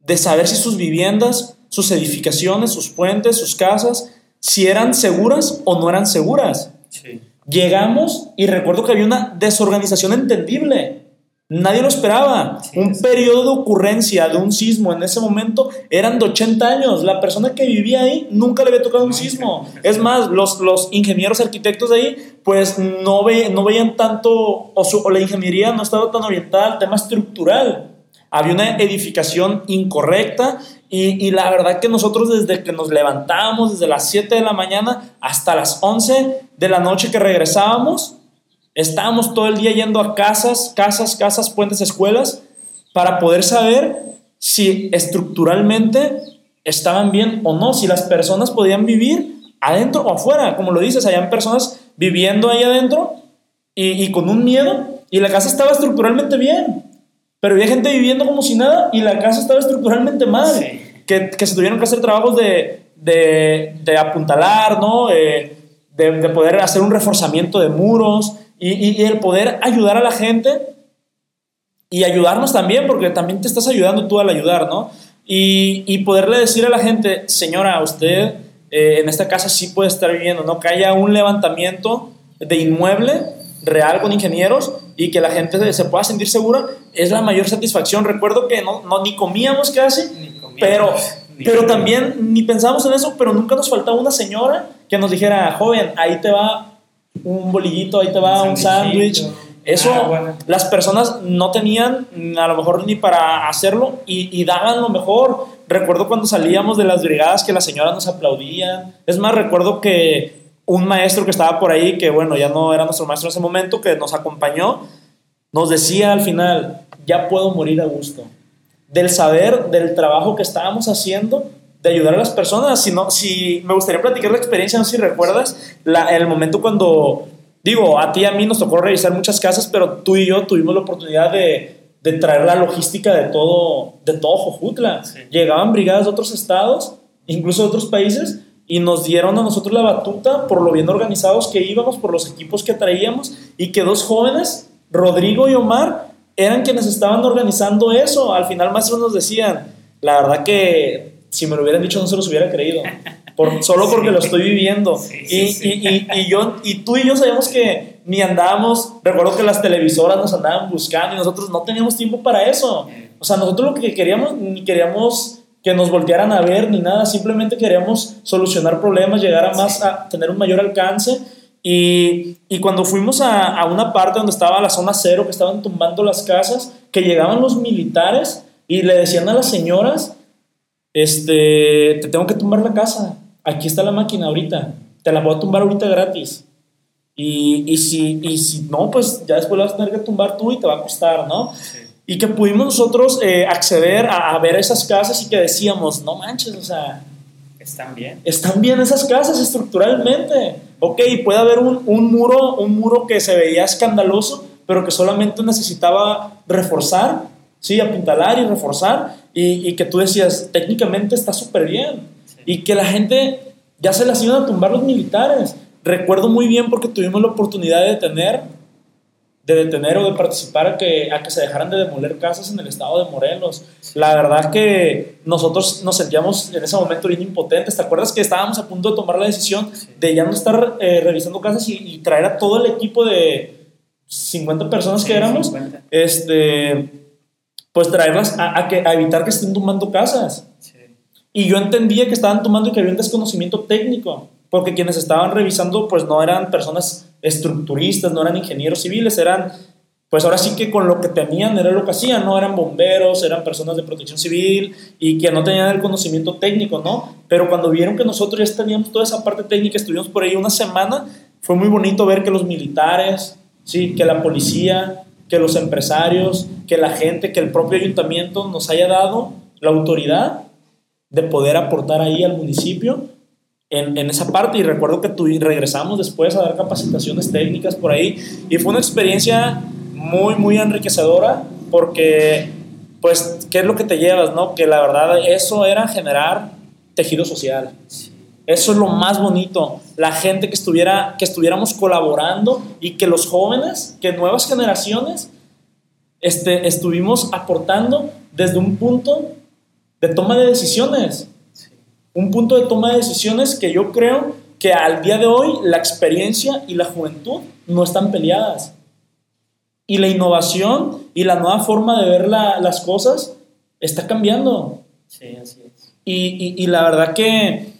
de saber si sus viviendas sus edificaciones, sus puentes, sus casas, si eran seguras o no eran seguras. Sí. Llegamos y recuerdo que había una desorganización entendible. Nadie lo esperaba. Sí, un sí. periodo de ocurrencia de un sismo en ese momento eran de 80 años. La persona que vivía ahí nunca le había tocado un sismo. Es más, los, los ingenieros arquitectos de ahí pues no, ve, no veían tanto, o, su, o la ingeniería no estaba tan orientada al tema estructural. Había una edificación incorrecta y, la verdad que nosotros desde que nos levantábamos, desde las 7 de la mañana hasta las 11 de la noche que regresábamos, estábamos todo el día yendo a casas, casas, casas, puentes, escuelas, para poder saber si estructuralmente estaban bien o no, si las personas podían vivir adentro o afuera, como lo dices, habían personas viviendo ahí adentro y con un miedo y la casa estaba estructuralmente bien pero había gente viviendo como si nada y la casa estaba estructuralmente mal. Sí. Que, que, se tuvieron que hacer trabajos de, de, de apuntalar, ¿no? Eh, de, de, poder hacer un reforzamiento de muros y, y, y, el poder ayudar a la gente y ayudarnos también, porque también te estás ayudando tú al ayudar, ¿no? Y, y poderle decir a la gente, señora, usted eh, en esta casa sí puede estar viviendo, ¿no? Que haya un levantamiento de inmueble real con ingenieros y que la gente se pueda sentir segura es la mayor satisfacción. Recuerdo que no, no ni comíamos casi, ni comíamos, pero, ni pero comíamos. también ni pensábamos en eso, pero nunca nos faltaba una señora que nos dijera, joven, ahí te va un bolillito, ahí te va un sándwich. Eso ah, bueno. las personas no tenían a lo mejor ni para hacerlo y, y, daban lo mejor. Recuerdo cuando salíamos de las brigadas que las señoras nos aplaudían. Es más, recuerdo que un maestro que estaba por ahí, que bueno, ya no era nuestro maestro en ese momento, que nos acompañó, nos decía al final, ya puedo morir a gusto. Del saber, del trabajo que estábamos haciendo, de ayudar a las personas. Si, no, si me gustaría platicar la experiencia, no sé si recuerdas, la, el momento cuando, digo, a ti y a mí nos tocó revisar muchas casas, pero tú y yo tuvimos la oportunidad de, de traer la logística de todo, de todo Jojutla. Sí. Llegaban brigadas de otros estados, incluso de otros países, y nos dieron a nosotros la batuta por lo bien organizados que íbamos, por los equipos que traíamos y que dos jóvenes, Rodrigo y Omar, eran quienes estaban organizando eso. Al final maestros nos decían, la verdad que si me lo hubieran dicho no se los hubiera creído. Por, solo porque lo estoy viviendo. y, y, y, yo, y tú y yo sabíamos que ni andábamos, recuerdo que las televisoras nos andaban buscando y nosotros no teníamos tiempo para eso. O sea, nosotros lo que queríamos, ni queríamos que nos voltearan a ver ni nada, simplemente queríamos solucionar problemas, llegar a más, a tener un mayor alcance. Y, y cuando fuimos a, a, una parte donde estaba la zona cero, que estaban tumbando las casas, que llegaban los militares y le decían a las señoras, este, te tengo que tumbar la casa, aquí está la máquina ahorita, te la voy a tumbar ahorita gratis. Y, y, si, y si no, pues ya después la vas a tener que tumbar tú y te va a costar, ¿no? Sí. Y que pudimos nosotros eh, acceder a, a, ver esas casas y que decíamos, no manches, o sea... Están bien. Están bien esas casas estructuralmente. Ok, puede haber un, un muro, un muro que se veía escandaloso, pero que solamente necesitaba reforzar, sí, apuntalar y reforzar, y, y que tú decías, técnicamente está súper bien. Sí. Y que la gente ya se las iban a tumbar los militares. Recuerdo muy bien porque tuvimos la oportunidad de detener de detener o de participar a que, a que se dejaran de demoler casas en el estado de Morelos. La verdad que nosotros nos sentíamos en ese momento bien impotentes. ¿Te acuerdas que estábamos a punto de tomar la decisión de ya no estar eh, revisando casas y, y, traer a todo el equipo de 50 personas que éramos? 50. Este, pues traerlas a, a, que, a evitar que estén tomando casas. Sí. Y yo entendía que estaban tomando y que había un desconocimiento técnico, porque quienes estaban revisando pues no eran personas estructuristas, no eran ingenieros civiles, eran, pues ahora sí que con lo que tenían era lo que hacían, ¿no? Eran bomberos, eran personas de protección civil y que no tenían el conocimiento técnico, ¿no? Pero cuando vieron que nosotros ya teníamos toda esa parte técnica, estuvimos por ahí una semana, fue muy bonito ver que los militares, sí, que la policía, que los empresarios, que la gente, que el propio ayuntamiento nos haya dado la autoridad de poder aportar ahí al municipio en, en, esa parte y recuerdo que tú, regresamos después a dar capacitaciones técnicas por ahí y fue una experiencia muy, muy enriquecedora porque, pues, ¿qué es lo que te llevas, no? Que la verdad eso era generar tejido social. Eso es lo más bonito, la gente que, estuviera, que estuviéramos colaborando y que los jóvenes, que nuevas generaciones, este, estuvimos aportando desde un punto de toma de decisiones un punto de toma de decisiones que yo creo que al día de hoy la experiencia y la juventud no están peleadas. Y la innovación y la nueva forma de ver la, las cosas está cambiando. Sí, así es. Y, y, y la verdad que,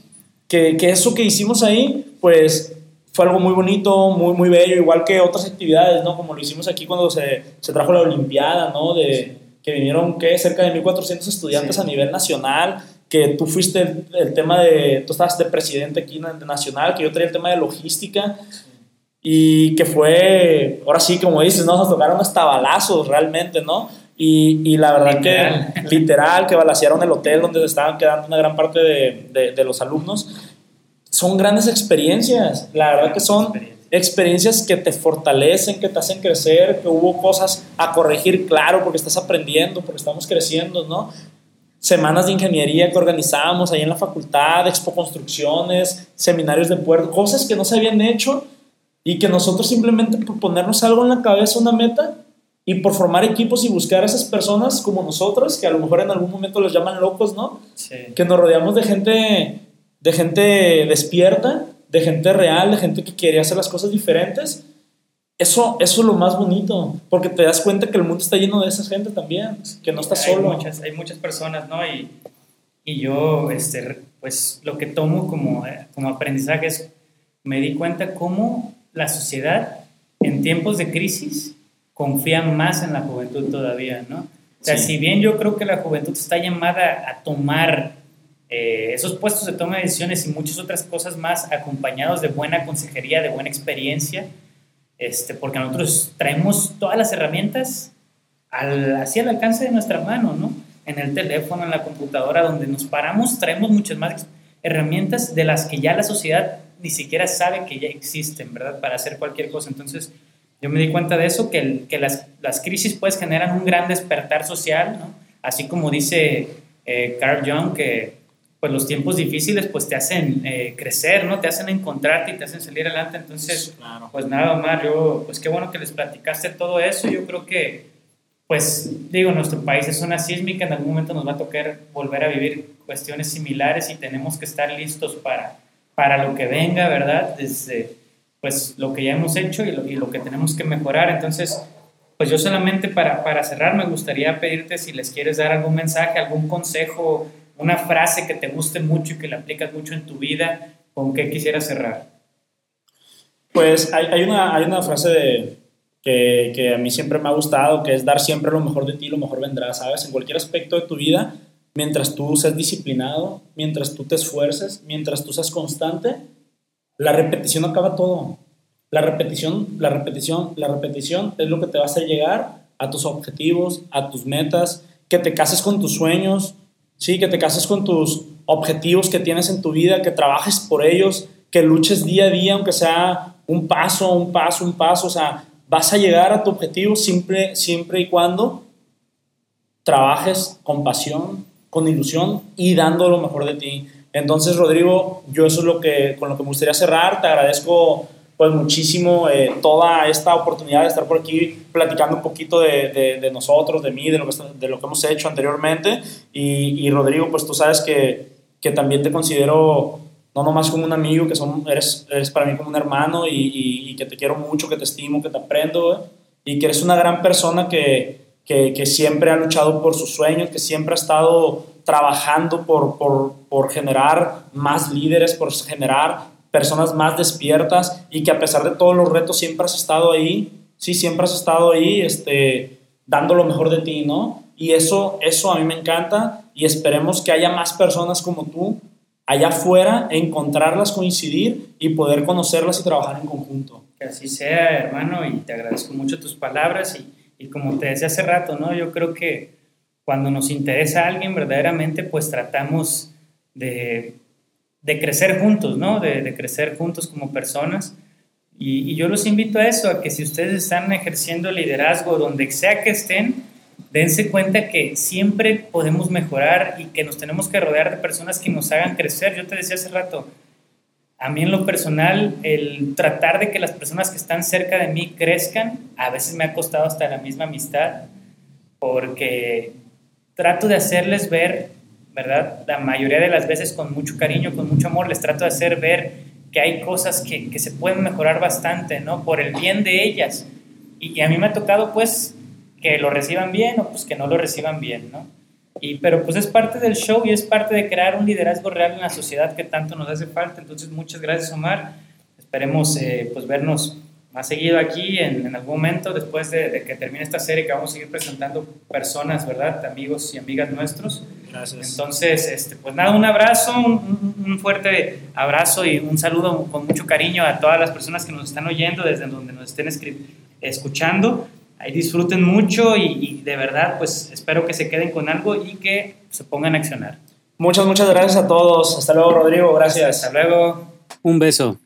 que, que, eso que hicimos ahí, pues fue algo muy bonito, muy, muy bello, igual que otras actividades, ¿no? Como lo hicimos aquí cuando se, se trajo la Olimpiada, ¿no? De, que vinieron, ¿qué? Cerca de 1.400 estudiantes sí. a nivel nacional que tú fuiste el, el, tema de, tú estabas de presidente aquí en nacional, que yo traía el tema de logística y que fue, ahora sí, como dices, ¿no? Nos tocaron hasta balazos realmente, ¿no? Y, y la verdad literal. que literal, que balacearon el hotel donde se estaban quedando una gran parte de, de, de los alumnos. Son grandes experiencias, la verdad que son experiencias que te fortalecen, que te hacen crecer, que hubo cosas a corregir, claro, porque estás aprendiendo, porque estamos creciendo, ¿no? Semanas de ingeniería que organizábamos ahí en la facultad, expo construcciones, seminarios de puerto, cosas que no se habían hecho y que nosotros simplemente por ponernos algo en la cabeza, una meta, y por formar equipos y buscar a esas personas como nosotros, que a lo mejor en algún momento los llaman locos, ¿no? Sí. Que nos rodeamos de gente, de gente despierta, de gente real, de gente que quiere hacer las cosas diferentes eso, eso es lo más bonito, porque te das cuenta que el mundo está lleno de esa gente también, que no está solo. Hay muchas, hay muchas personas, ¿no? Y, y yo, este, pues lo que tomo como, eh, como aprendizaje es, me di cuenta cómo la sociedad en tiempos de crisis confía más en la juventud todavía, ¿no? O sea, sí. si bien yo creo que la juventud está llamada a tomar eh, esos puestos de toma de decisiones y muchas otras cosas más acompañados de buena consejería, de buena experiencia, este, porque nosotros traemos todas las herramientas al, así al alcance de nuestra mano, ¿no? En el teléfono, en la computadora, donde nos paramos, traemos muchas más herramientas de las que ya la sociedad ni siquiera sabe que ya existen, ¿verdad? Para hacer cualquier cosa. Entonces, yo me di cuenta de eso, que, el, que las, las, crisis pues generan un gran despertar social, ¿no? Así como dice eh, Carl Jung, que pues los tiempos difíciles pues te hacen eh, crecer, ¿no? Te hacen encontrarte y te hacen salir adelante. Entonces, pues nada, Omar, yo, pues qué bueno que les platicaste todo eso. Yo creo que, pues digo, nuestro país es una sísmica, en algún momento nos va a tocar volver a vivir cuestiones similares y tenemos que estar listos para, para lo que venga, ¿verdad? Desde pues lo que ya hemos hecho y lo, y lo que tenemos que mejorar. Entonces, pues yo solamente para, para cerrar me gustaría pedirte si les quieres dar algún mensaje, algún consejo una frase que te guste mucho y que la aplicas mucho en tu vida, ¿con qué quisieras cerrar? Pues hay, hay, una, hay una frase de, que, que, a mí siempre me ha gustado, que es dar siempre lo mejor de ti, lo mejor vendrá, ¿sabes? En cualquier aspecto de tu vida, mientras tú seas disciplinado, mientras tú te esfuerces, mientras tú seas constante, la repetición acaba todo. La repetición, la repetición, la repetición es lo que te va a hacer llegar a tus objetivos, a tus metas, que te cases con tus sueños, ¿sí? Que te cases con tus objetivos que tienes en tu vida, que trabajes por ellos, que luches día a día, aunque sea un paso, un paso, un paso, o sea, vas a llegar a tu objetivo siempre, siempre y cuando trabajes con pasión, con ilusión y dando lo mejor de ti. Entonces, Rodrigo, yo eso es lo que, con lo que me gustaría cerrar. Te agradezco pues muchísimo eh, toda esta oportunidad de estar por aquí platicando un poquito de, de, nosotros, de mí, de lo, que, de lo que hemos hecho anteriormente. Y, y, Rodrigo, pues tú sabes que, que, también te considero no nomás como un amigo, que son, eres, eres para mí como un hermano y, y, que te quiero mucho, que te estimo, que te aprendo y que eres una gran persona que, que, siempre ha luchado por sus sueños, que siempre ha estado trabajando por, por, por generar más líderes, por generar personas más despiertas y que a pesar de todos los retos siempre has estado ahí, sí, siempre has estado ahí, este, dando lo mejor de ti, ¿no? Y eso, eso a mí me encanta y esperemos que haya más personas como tú allá afuera, encontrarlas, coincidir y poder conocerlas y trabajar en conjunto. Que así sea, hermano, y te agradezco mucho tus palabras y, y como te decía hace rato, ¿no? Yo creo que cuando nos interesa a alguien verdaderamente, pues tratamos de de crecer juntos, ¿no? De, crecer juntos como personas. Y, yo los invito a eso, a que si ustedes están ejerciendo liderazgo donde sea que estén, dense cuenta que siempre podemos mejorar y que nos tenemos que rodear de personas que nos hagan crecer. Yo te decía hace rato, a mí en lo personal, el tratar de que las personas que están cerca de mí crezcan, a veces me ha costado hasta la misma amistad, porque trato de hacerles ver ¿verdad? La mayoría de las veces con mucho cariño, con mucho amor, les trato de hacer ver que hay cosas que, que se pueden mejorar bastante, ¿no? Por el bien de ellas. Y, a mí me ha tocado, pues, que lo reciban bien o pues que no lo reciban bien, ¿no? Y, pero pues es parte del show y es parte de crear un liderazgo real en la sociedad que tanto nos hace falta. Entonces, muchas gracias, Omar. Esperemos, eh, pues, vernos más seguido aquí en, en algún momento, después de, que termine esta serie, que vamos a seguir presentando personas, ¿verdad? Amigos y amigas nuestros. Gracias. Entonces, este, pues nada, un abrazo, un, fuerte abrazo y un saludo con mucho cariño a todas las personas que nos están oyendo, desde donde nos estén escuchando. Ahí disfruten mucho y, y de verdad, pues espero que se queden con algo y que se pongan a accionar. Muchas, muchas gracias a todos. Hasta luego, Rodrigo. Gracias. Hasta luego. Un beso.